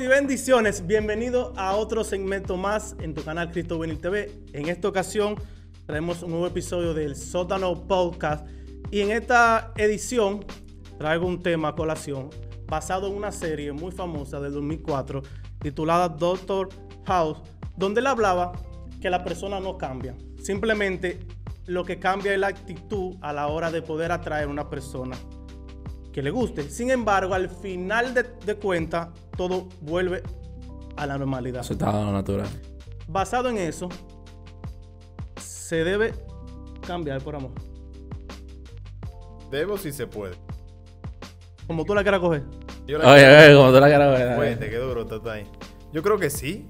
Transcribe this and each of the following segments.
Y bendiciones. Bienvenido a otro segmento más en tu canal Cristo Venir TV. En esta ocasión traemos un nuevo episodio del Sótano Podcast. Y en esta edición traigo un tema a colación basado en una serie muy famosa del 2004 titulada Doctor House, donde él hablaba que la persona no cambia. Simplemente lo que cambia es la actitud a la hora de poder atraer a una persona que le guste. Sin embargo, al final de, de cuentas, todo vuelve a la normalidad. Eso está natural. Basado en eso, se debe cambiar por amor. Debo si se puede. Como tú la quieras coger. Yo la Oye, oye, como tú la quieras ver. Fuerte, qué duro está ahí. Yo creo que sí.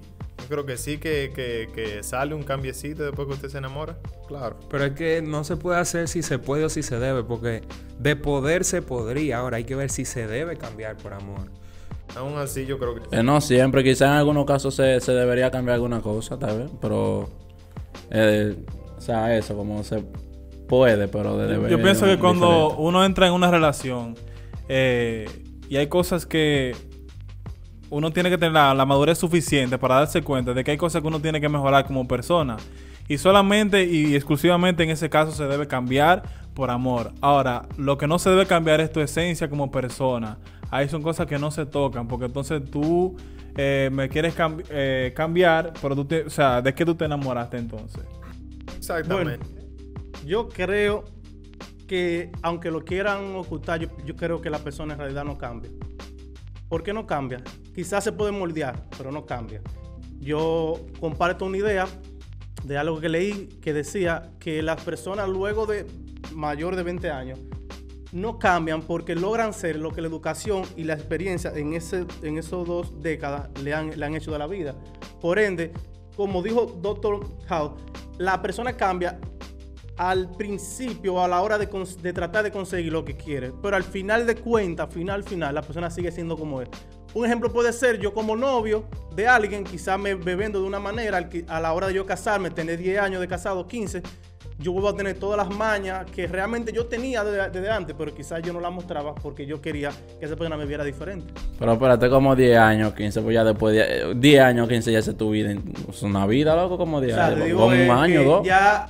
Yo creo que sí, que, que, que sale un cambiecito después que usted se enamora. Claro. Pero es que no se puede hacer si se puede o si se debe, porque de poder se podría. Ahora hay que ver si se debe cambiar por amor. Aún así, yo creo que Eh, no siempre, quizás en algunos casos se, se debería cambiar alguna cosa, tal vez, pero... eh, o sea, eso, como se puede, pero de deber Yo pienso que cuando diferente. uno entra en una relación eh, y hay cosas que uno tiene que tener la, la madurez suficiente para darse cuenta de que hay cosas que uno tiene que mejorar como persona. Y solamente y exclusivamente en ese caso se debe cambiar por amor. Ahora, lo que no se debe cambiar es tu esencia como persona. Ahí son cosas que no se tocan, porque entonces tú eh, me quieres cambi- eh, cambiar, pero tú te, o sea, ¿de qué tú te enamoraste entonces? exactamente. Yo creo que aunque lo quieran ocultar, yo, yo creo que la persona en realidad no cambia. ¿Por qué no cambia? Quizás se puede moldear, pero no cambia. Yo comparto una idea de algo que leí que decía que las personas luego de mayor de 20 años no cambian porque logran ser lo que la educación y la experiencia en, ese, en esos dos décadas le han, le han hecho de la vida. Por ende, como dijo Dr. Howe, la persona cambia al principio, a la hora de, tratar de conseguir lo que quiere, pero al final de cuentas, final, final, la persona sigue siendo como es. Un ejemplo puede ser yo como novio de alguien, quizás me bebiendo de una manera, a la hora de yo casarme, tener 10 años de casado, 15, yo vuelvo a tener todas las mañas que realmente yo tenía desde, desde antes, pero quizás yo no las mostraba porque yo quería que esa persona me viera diferente. Pero espérate, como 10 años, 15, pues ya después de 10 años, 15 ya es tu vida. Es una vida, loco, como 10 O sea, te años. Como eh, un año, que dos. Ya.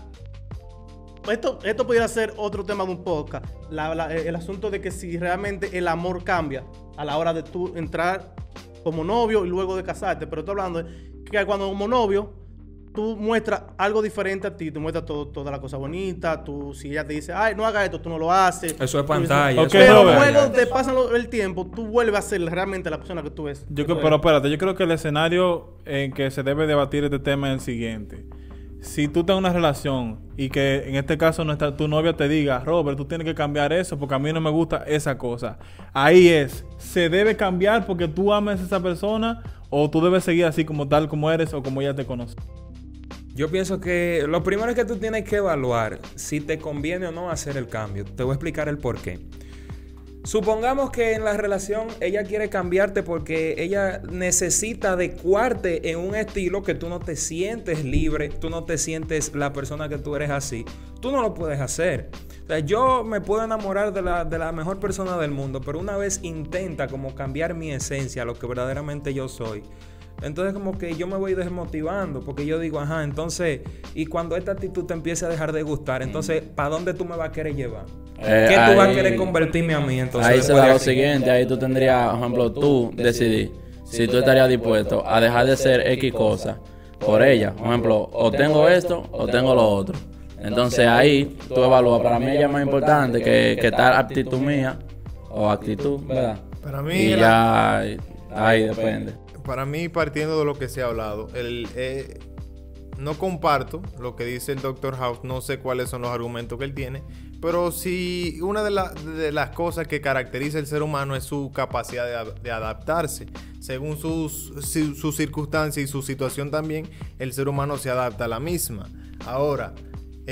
Esto, esto pudiera ser otro tema de un podcast. La- la- el asunto de que si realmente el amor cambia a la hora de tú entrar como novio y luego de casarte. Pero estoy hablando de que cuando como novio tú muestras algo diferente a ti, tú muestras todo, toda la cosa bonita, tú si ella te dice, ay, no haga esto, tú no lo haces. Eso es pantalla. Pero pantalla. luego de pasan el tiempo, tú vuelves a ser realmente la persona que tú eres. Yo creo, pero espérate, yo creo que el escenario en que se debe debatir este tema es el siguiente. Si tú en una relación y que en este caso tu novia te diga, Robert, tú tienes que cambiar eso porque a mí no me gusta esa cosa. Ahí es, ¿se debe cambiar porque tú amas a esa persona o tú debes seguir así como tal como eres o como ella te conoce? Yo pienso que lo primero es que tú tienes que evaluar si te conviene o no hacer el cambio. Te voy a explicar el por qué. Supongamos que en la relación ella quiere cambiarte porque ella necesita adecuarte en un estilo que tú no te sientes libre, tú no te sientes la persona que tú eres así. Tú no lo puedes hacer. O sea, yo me puedo enamorar de la, de la mejor persona del mundo, pero una vez intenta como cambiar mi esencia, lo que verdaderamente yo soy. Entonces como que yo me voy desmotivando porque yo digo, ajá, entonces, y cuando esta actitud te empiece a dejar de gustar, entonces, ¿para dónde tú me vas a querer llevar? Eh, ¿Qué tú vas a ahí- querer convertirme a mí entonces? Ahí se da lo siguiente, ahí tú tendrías, por ejemplo, tú decidir si tú estarías dispuesto a dejar de ser X cosa por ella. Por ejemplo, o tengo esto o tengo lo otro. Entonces ahí tú evalúas, para mí ella es más importante que, que tal actitud mía o actitud, ¿verdad? Para mí, Y ya ahí depende. Para mí, partiendo de lo que se ha hablado, el, eh, no comparto lo que dice el Dr. House, no sé cuáles son los argumentos que él tiene, pero si una de, la- de las cosas que caracteriza al ser humano es su capacidad de, ad- de adaptarse. Según sus, su, su circunstancia y su situación también, el ser humano se adapta a la misma. Ahora,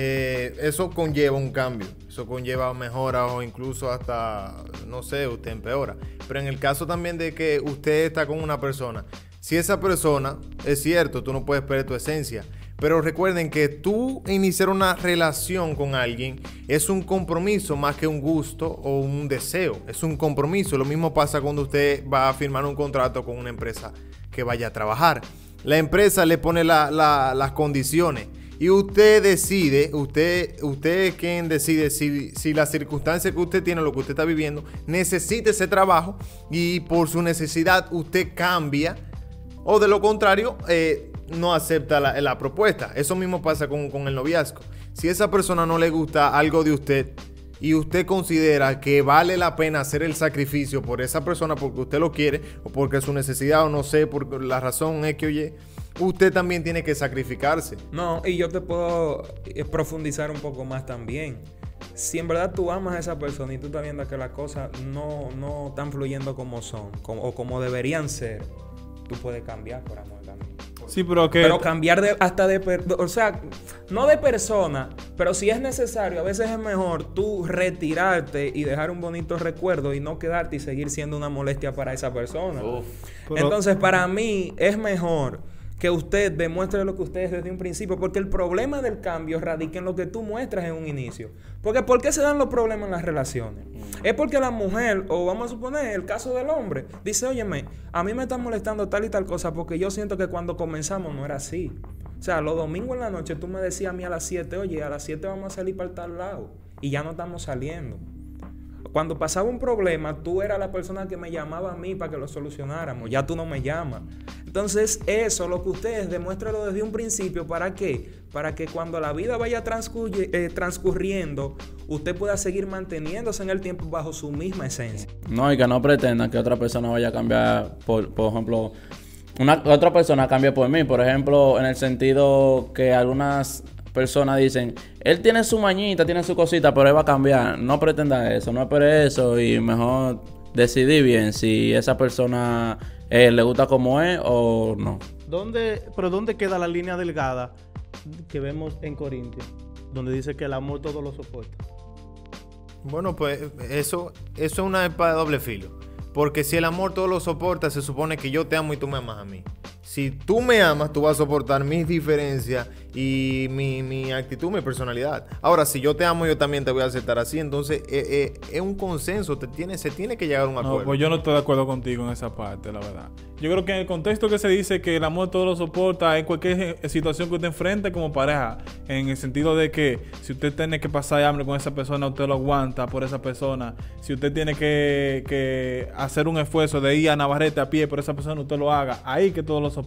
eh, eso conlleva un cambio, eso conlleva mejoras o incluso hasta, no sé, usted empeora. Pero en el caso también de que usted está con una persona, si esa persona, es cierto, tú no puedes perder tu esencia, Pero recuerden que tú iniciar una relación con alguien es un compromiso más que un gusto o un deseo. Es un compromiso. Lo mismo pasa cuando usted va a firmar un contrato con una empresa que vaya a trabajar. La empresa le pone la- la- las condiciones y usted decide, usted, usted es quien decide si, si las circunstancias que usted tiene, lo que usted está viviendo, necesita ese trabajo y por su necesidad usted cambia o de lo contrario, eh, no acepta la, la propuesta. Eso mismo pasa con, con el noviazgo. Si esa persona no le gusta algo de usted y usted considera que vale la pena hacer el sacrificio por esa persona porque usted lo quiere o porque su necesidad o no sé, por la razón es que oye, usted también tiene que sacrificarse. No, y yo te puedo eh, profundizar un poco más también. Si en verdad tú amas a esa persona y tú estás viendo que las cosas no, no están fluyendo como son como- o como deberían ser, tú puedes cambiar por amor también. Sí, pero que... Pero cambiar de, hasta de... O sea, no de persona, pero si es necesario, a veces es mejor tú retirarte y dejar un bonito recuerdo y no quedarte y seguir siendo una molestia para esa persona. Pero- Entonces, para mí es mejor que usted demuestre lo que usted es desde un principio, porque el problema del cambio radica en lo que tú muestras en un inicio. Porque ¿por qué se dan los problemas en las relaciones? Es porque la mujer, o vamos a suponer el caso del hombre, dice, óyeme, a mí me está molestando tal y tal cosa porque yo siento que cuando comenzamos no era así. O sea, los domingos en la noche tú me decías a mí a las 7, oye, a las 7 vamos a salir para tal lado. Y ya no estamos saliendo. Cuando pasaba un problema, tú eras la persona que me llamaba a mí para que lo solucionáramos. Ya tú no me llamas. Entonces, eso, lo que ustedes demuéstrenlo desde un principio. ¿Para qué? Para que cuando la vida vaya eh, transcurriendo, usted pueda seguir manteniéndose en el tiempo bajo su misma esencia. No, y que no pretendan que otra persona vaya a cambiar, por, por ejemplo, una otra persona cambie por mí. Por ejemplo, en el sentido que algunas personas dicen, él tiene su mañita, tiene su cosita, pero él va a cambiar. No pretenda eso, no espere eso y mejor decidir bien si esa persona eh, le gusta como es o no. ¿Dónde, pero ¿dónde queda la línea delgada que vemos en Corintios? Donde dice que el amor todo lo soporta. Bueno, pues eso, eso es una espada de doble filo. Porque si el amor todo lo soporta, se supone que yo te amo y tú me amas a mí. Si tú me amas, tú vas a soportar mis diferencias y mi, mi actitud, mi personalidad. Ahora, si yo te amo, yo también te voy a aceptar así. Entonces, eh, eh, es un consenso. Te tiene, se tiene que llegar a un acuerdo. No, pues yo no estoy de acuerdo contigo en esa parte, la verdad. Yo creo que en el contexto que se dice que el amor todo lo soporta en cualquier eh, situación que usted enfrente como pareja, en el sentido de que si usted tiene que pasar hambre con esa persona, usted lo aguanta por esa persona. Si usted tiene que, que hacer un esfuerzo de ir a Navarrete a pie por esa persona, usted lo haga. Ahí que todo lo soporta.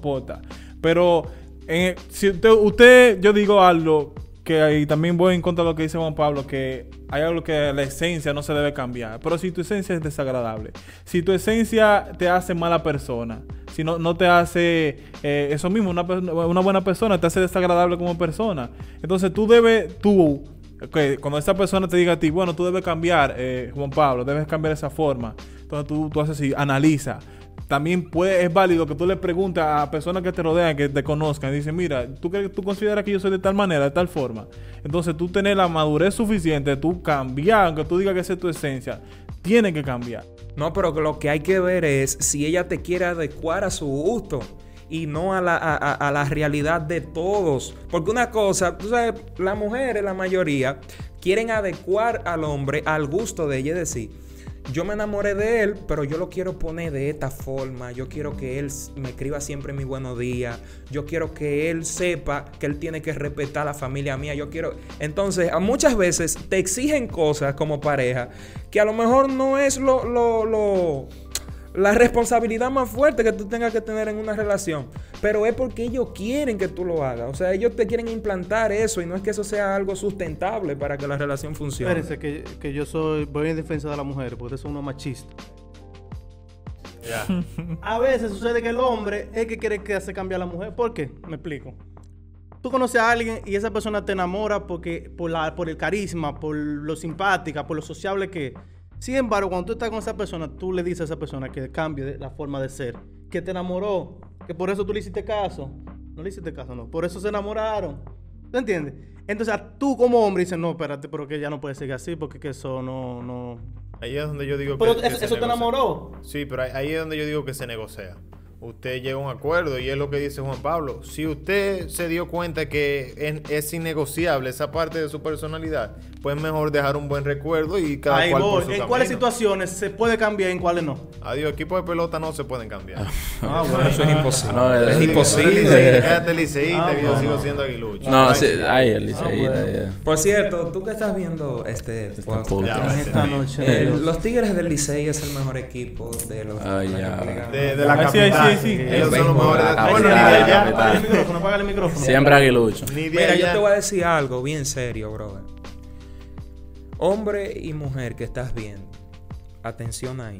Pero en- si usted, yo digo algo que ahí también voy en contra de lo que dice Juan Pablo, que hay algo que la esencia no se debe cambiar. Pero si tu esencia es desagradable, si tu esencia te hace mala persona, si no, no te hace eh, eso mismo, una, buena persona, te hace desagradable como persona. Entonces tú debes, tú, que cuando esa persona te diga a ti, bueno, tú debes cambiar, eh, Juan Pablo, debes cambiar esa forma. Entonces tú, tú haces así, analiza. También es válido que tú le preguntes a personas que te rodean, que te conozcan, y dicen, mira, ¿tú, crees, tú consideras que yo soy de tal manera, de tal forma. Entonces tú tener la madurez suficiente, tú cambiar, aunque tú digas que esa es tu esencia, tiene que cambiar. No, pero lo que hay que ver es si ella te quiere adecuar a su gusto y no a la, a- a la realidad de todos. Porque una cosa, tú sabes, las mujeres, la mayoría, quieren adecuar al hombre al gusto de ella. Es decir, yo me enamoré de él, pero yo lo quiero poner de esta forma. Yo quiero que él me escriba siempre mi buenos días. Yo quiero que él sepa que él tiene que respetar a la familia mía. Yo quiero. Entonces, muchas veces te exigen cosas como pareja que a lo mejor no es lo, lo, lo- la responsabilidad más fuerte que tú tengas que tener en una relación. Pero es porque ellos quieren que tú lo hagas. O sea, ellos te quieren implantar eso y no es que eso sea algo sustentable para que la relación funcione. Espérense que, que yo soy, voy en defensa de la mujer, porque ustedes son unos machistas. Ya. A veces sucede que el hombre es que quiere que hace cambiar a la mujer. ¿Por qué? Me explico. Tú conoces a alguien y esa persona te enamora porque por, la, por el carisma, por lo simpática, por lo sociable que es. Sin embargo, cuando tú estás con esa persona, tú le dices a esa persona que cambie la forma de ser, que te enamoró, que por eso tú le hiciste caso. No le hiciste caso, no. Por eso se enamoraron. ¿Tú entiendes? Entonces, tú como hombre dices, no, espérate, pero que ya no puede seguir así porque que eso no, no... Ahí es donde yo digo Pero que, que eso, se eso te enamoró. Sí, pero ahí es donde yo digo que se negocia. Usted llega a un acuerdo y es lo que dice Juan Pablo. Si usted se dio cuenta que es, es innegociable esa parte de su personalidad, pues mejor dejar un buen recuerdo y cada Ahí cual por voy. su ¿En cuáles situaciones se puede cambiar y en cuáles no? Adiós, equipos de pelota no se pueden cambiar. Ah, bueno. Eso es imposible. No, es- imposible. Quédate Quédate liceísta, Ah, que yo bueno. sigo siendo aguilucho. No, Ay, sí, ahí el Ah, liceísta, bueno. ya. Por cierto, tú que estás viendo este podcast, Esta sí. noche. eh, los Tigres del Licey es el mejor equipo de los Ay, de la ya. República. De, de la Ah, sí, sí, capital. sí. Ellos son los mejores. Bueno, ni de capital, la allá. capital. Apaga el micrófono, apaga el micrófono. Siempre aguilucho. Mira, yo te voy a decir algo bien serio, brother. Hombre y mujer que estás viendo, atención ahí.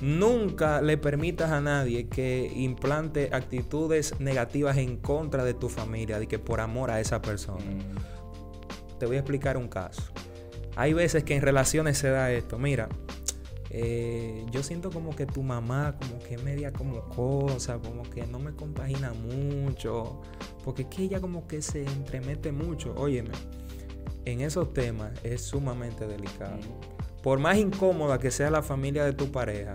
Nunca le permitas a nadie que implante actitudes negativas en contra de tu familia, de que por amor a esa persona. Te voy a explicar un caso. Hay veces que en relaciones se da esto. Mira, eh, yo siento como que tu mamá como que media como cosa, como que no me compagina mucho, porque es que ella como que se entremete mucho. Óyeme, en esos temas es sumamente delicado. Por más incómoda que sea la familia de tu pareja,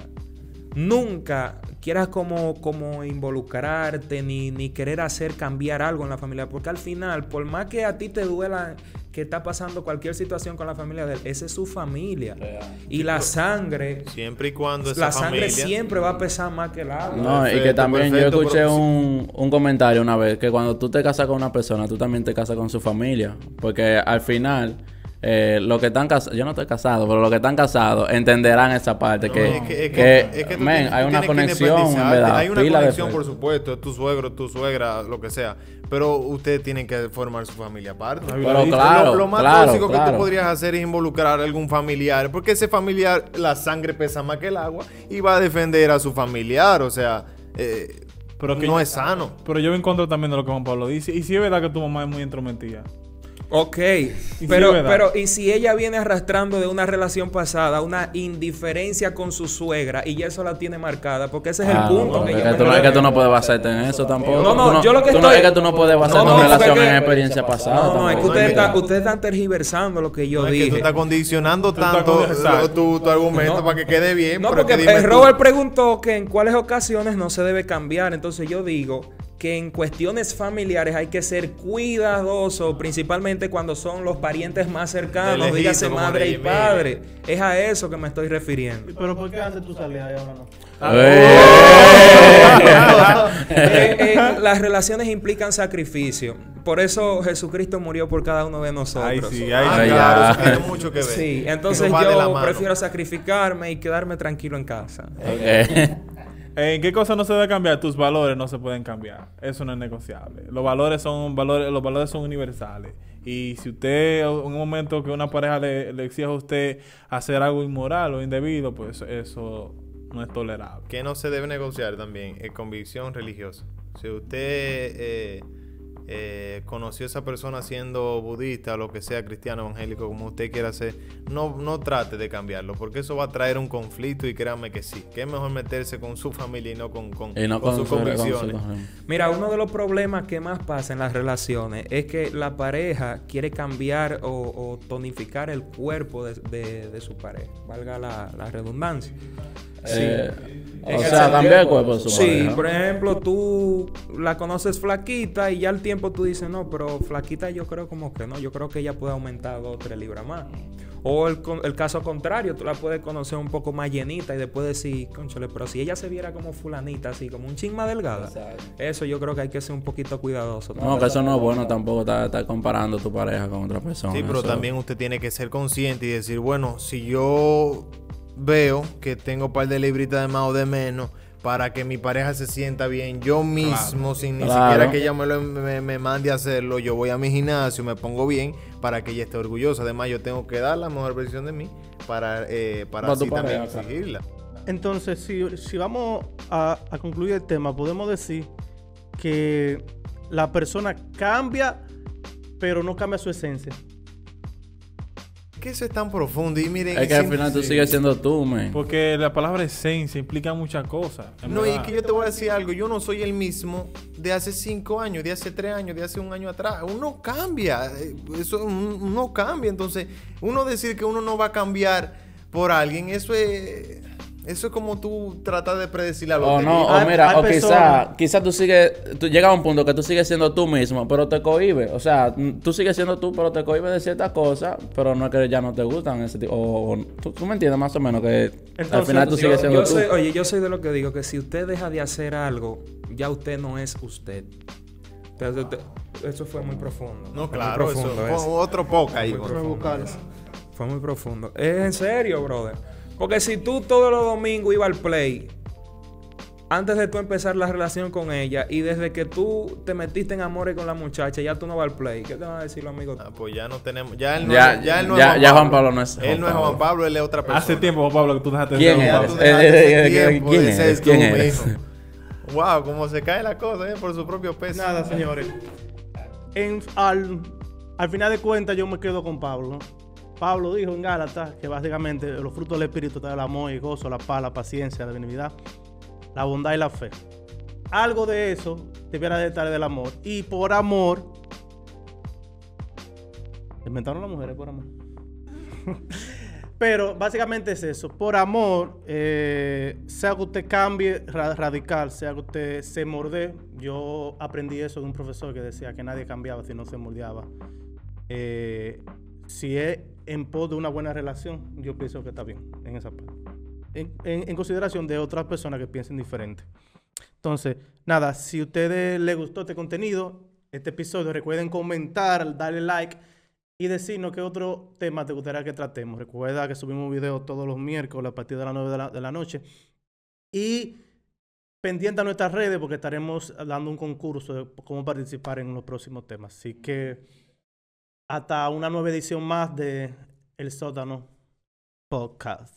nunca quieras como, como involucrarte ni, ni querer hacer cambiar algo en la familia, porque al final, por más que a ti te duela que está pasando cualquier situación con la familia de él, esa es su familia. Y la sangre, Siempre y cuando esa la sangre familia... siempre va a pesar más que el agua. No, y que Perfecto, también yo escuché pero- un, un comentario una vez que cuando tú te casas con una persona, tú también te casas con su familia. Porque al final, eh, los que están casados, yo no estoy casado, pero los que están casados entenderán esa parte. No, que, es que, es que- que, es que tú men, tienes- hay una conexión, en verdad. Hay una de conexión, por supuesto, tu suegro, tu suegra, lo que sea. Pero ustedes tienen que formar su familia aparte. Pero claro, lo, lo más claro, tóxico que tú podrías hacer es involucrar a algún familiar. Porque ese familiar, la sangre pesa más que el agua y va a defender a su familiar. O sea, eh, Pero que- no es sano. Pero yo me encuentro también de lo que Juan Pablo dice. Y si es verdad que tu mamá es muy entrometida. Ok, pero, pero y si ella viene arrastrando de una relación pasada una indiferencia con su suegra y ya eso la tiene marcada, porque ese es Ah, el punto no, que es, que tú, no- es que tú no puedes basarte en eso tampoco. No, no, Tú yo lo que tú estoy- Es que tú no puedes basar No, tu no, relación porque- en experiencia pasada. No, no, es que ustedes, están, ustedes están tergiversando lo que yo No, es que tú dije. estás condicionando tanto tu, tu argumento No. para que quede bien. No, pero porque que dime eh, tú. Robert preguntó que en cuáles ocasiones no se debe cambiar. Entonces yo digo que en cuestiones familiares hay que ser cuidadoso, principalmente cuando son los parientes más cercanos, lejito, dígase madre y padre. Es a eso que me estoy refiriendo. Pero ¿por qué antes tú salías y ahora no? Eh, eh, las relaciones implican sacrificio. Por eso Jesucristo murió por cada uno de nosotros. Ay, sí, Ah, ay, Ay, claro, ya. eso tiene mucho que ver. Sí, entonces yo prefiero sacrificarme y quedarme tranquilo en casa. Ok. ¿En qué cosa no se debe cambiar? Tus valores no se pueden cambiar. Eso no es negociable. Los valores son valores, los valores son universales. Y si usted, en un momento que una pareja le, le exige a usted hacer algo inmoral o indebido, pues eso no es tolerable. Que no se debe negociar también, es convicción religiosa. Si usted eh, eh, conoció a esa persona siendo budista, o lo que sea, cristiano, evangélico, como usted quiera ser, no, no trate de cambiarlo, porque eso va a traer un conflicto y créanme que sí, que es mejor meterse con su familia y no con, con, Y no con con sus su- con su- convicciones. Mira, uno de los problemas que más pasa en las relaciones es que la pareja quiere cambiar o, o tonificar el cuerpo de, de- de su pareja, valga la, la redundancia. Eh, En o sea, cambiar el cuerpo de su Sí, pareja. por ejemplo, tú la conoces flaquita y ya al tiempo tú dices, no, pero flaquita yo creo como que no, yo creo que ella puede aumentar dos o tres libras más. O el, caso contrario, tú la puedes conocer un poco más llenita y después decir, conchole, pero si ella se viera como fulanita, así como un ching más delgada, eso yo creo que hay que ser un poquito cuidadoso. No, que eso no es bueno tampoco estar, estar comparando tu pareja con otra persona. Sí, pero Eso- también usted tiene que ser consciente y decir, bueno, si yo veo que tengo un par de libritas de más o de menos para que mi pareja se sienta bien, yo mismo, sin ni Claro. siquiera que ella me, lo- me, me mande a hacerlo, yo voy a mi gimnasio, me pongo bien para que ella esté orgullosa. Además, yo tengo que dar la mejor versión de mí para, eh, para así también pareja, exigirla. Entonces, si, si vamos a, a concluir el tema, podemos decir que la persona cambia, pero no cambia su esencia. Que eso es tan profundo y miren... Es que al final tú sigues siendo tú, man. Porque la palabra esencia implica muchas cosas. No, y verdad. que yo te voy a decir algo, yo no soy el mismo de hace cinco años, de hace tres años, de hace un año atrás. Uno cambia, eh, eso uno cambia. Entonces, uno decir que uno no va a cambiar por alguien, eso es, Eso es como tú tratas de predecir la O no, o mira, o quizá, personas- quizá tú sigues, tú llegas a un punto que tú sigues siendo tú mismo, pero te cohibes. O sea, tú sigues siendo tú, pero te cohibes de ciertas cosas, pero no es que ya no te gustan ese tipo. O, o- ¿tú, tú me entiendes más o menos que al final tú yo- sigues siendo yo tú. soy- oye, yo soy de lo que digo que si usted deja de hacer algo, ya usted no es usted. Entonces, usted- eso fue muy profundo. No, Fue claro, eso profundo fue eso. otro poca ahí. Muy bro. profundo eso. Fue muy profundo. Es en serio, brother. Porque si tú todos los domingos ibas al play, antes de tú empezar la relación con ella, y desde que tú te metiste en amores con la muchacha, ya tú no vas al play, ¿qué te van a decir los amigos? Ah, pues ya no tenemos. Ya él no, Ya- es, ya él no ya- es ya Juan Pablo no es Él Juan no es Pablo. Juan Pablo, él es otra persona. Hace tiempo, Juan Pablo, que tú dejaste de ¿Quién Juan es? Pablo. dejaste Eh, eh, eh, tiempo ¿quién de es? ¿Quién es? Wow, cómo se cae la cosa, eh, por su propio peso. Nada, señores. En- al, al final de cuentas, yo me quedo con Pablo. Pablo dijo en Gálatas que básicamente los frutos del Espíritu están el amor, el gozo, la paz, la paciencia, la benignidad, la bondad y la fe. Algo de eso debiera de estar del amor. Y por amor. Inventaron las mujeres por amor. Pero básicamente es eso. Por amor, eh, sea que usted cambie ra- radical, sea que usted se morde. Yo aprendí eso de un profesor que decía que nadie cambiaba si no se mordeaba. Eh, si es en pos de una buena relación, yo pienso que está bien en esa parte. En, en- en consideración de otras personas que piensen diferente. Entonces, nada, si a ustedes les gustó este contenido, este episodio, recuerden comentar, darle like y decirnos qué otro tema te gustaría que tratemos. Recuerda que subimos videos todos los miércoles a partir de las 9 de la, de la noche. Y pendiente a nuestras redes porque estaremos dando un concurso de cómo participar en los próximos temas. Así que hasta una nueva edición más de El Sótano Podcast.